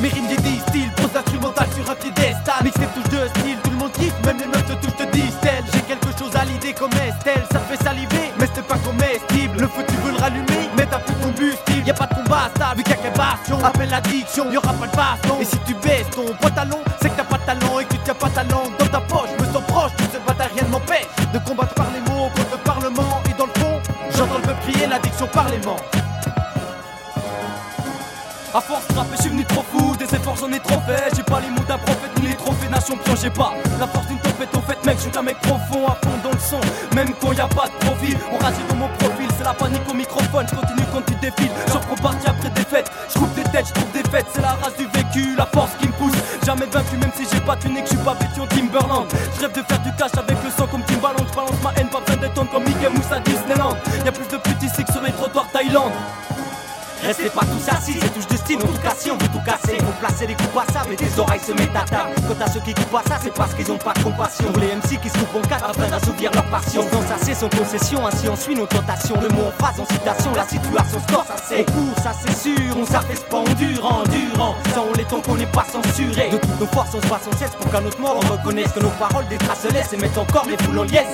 Mes rimes distillent, pose instrumental sur un piédestal. Mix touches de style, tout le monde kiffe, même les meufs te touchent, te disent J'ai quelque chose à l'idée comme Estelle, ça fait saliver, mais c'est pas comestible. Le feu tu veux le rallumer, mais t'as plus de combustible. Y a pas de combat stable, vu qu'il y a bastion. Appelle l'addiction, y aura pas de baston. Et si tu baisses ton pantalon, c'est que t'as pas de talent et que tu tiens pas ta langue dans ta poche. Me sens proche, tout cette bataille, rien ne m'empêche de combattre par les mots contre le parlement. Et dans le fond, j'entends le peuple crier l'addiction par les mains. A force de rapper, je suis venu trop fou, des efforts j'en ai trop fait. J'ai pas les mots d'un prophète ni les trophées d'un champion, j'ai pas la force d'une tempête au fait, mec. Je suis un mec profond, à dans le son, même quand y a pas de profil. On ragit dans mon profil, c'est la panique au microphone. Je continue quand tu défiles, j'en prends partie après défaite. Je trouve des têtes, je trouve des fêtes, c'est la race du vécu, la force qui me pousse. Jamais vaincu, même si j'ai pas que je suis pas vêtu en Timberland. Je rêve de faire du cash avec le sang comme Timbaland. Je balance ma haine, pas besoin d'être comme Mickey Mousse à Disneyland. Y a plus de petits ici que sur les trottoirs Thaïlande. Restez pas tous assis, c'est touche de style, en tout cas si on veut tout casser. Faut placer les coups à sable et tes oreilles se mettent à table. Quant à ceux qui coupent à ça, c'est parce qu'ils ont pas de compassion. Les MC qui se coupent en quatre afin d'assouvir leur passion. Dans assez sans concession, ainsi on suit nos tentations. Le mot en phrase en citation, la situation score ça c'est court, ça c'est sûr, on s'affaisse pas endurant, endurant Ça on les temps qu'on n'est pas censuré De toutes nos forces on se passe en cesse pour qu'à notre mort on reconnaisse Que nos paroles des traces laissent et mettent encore les foules en liesse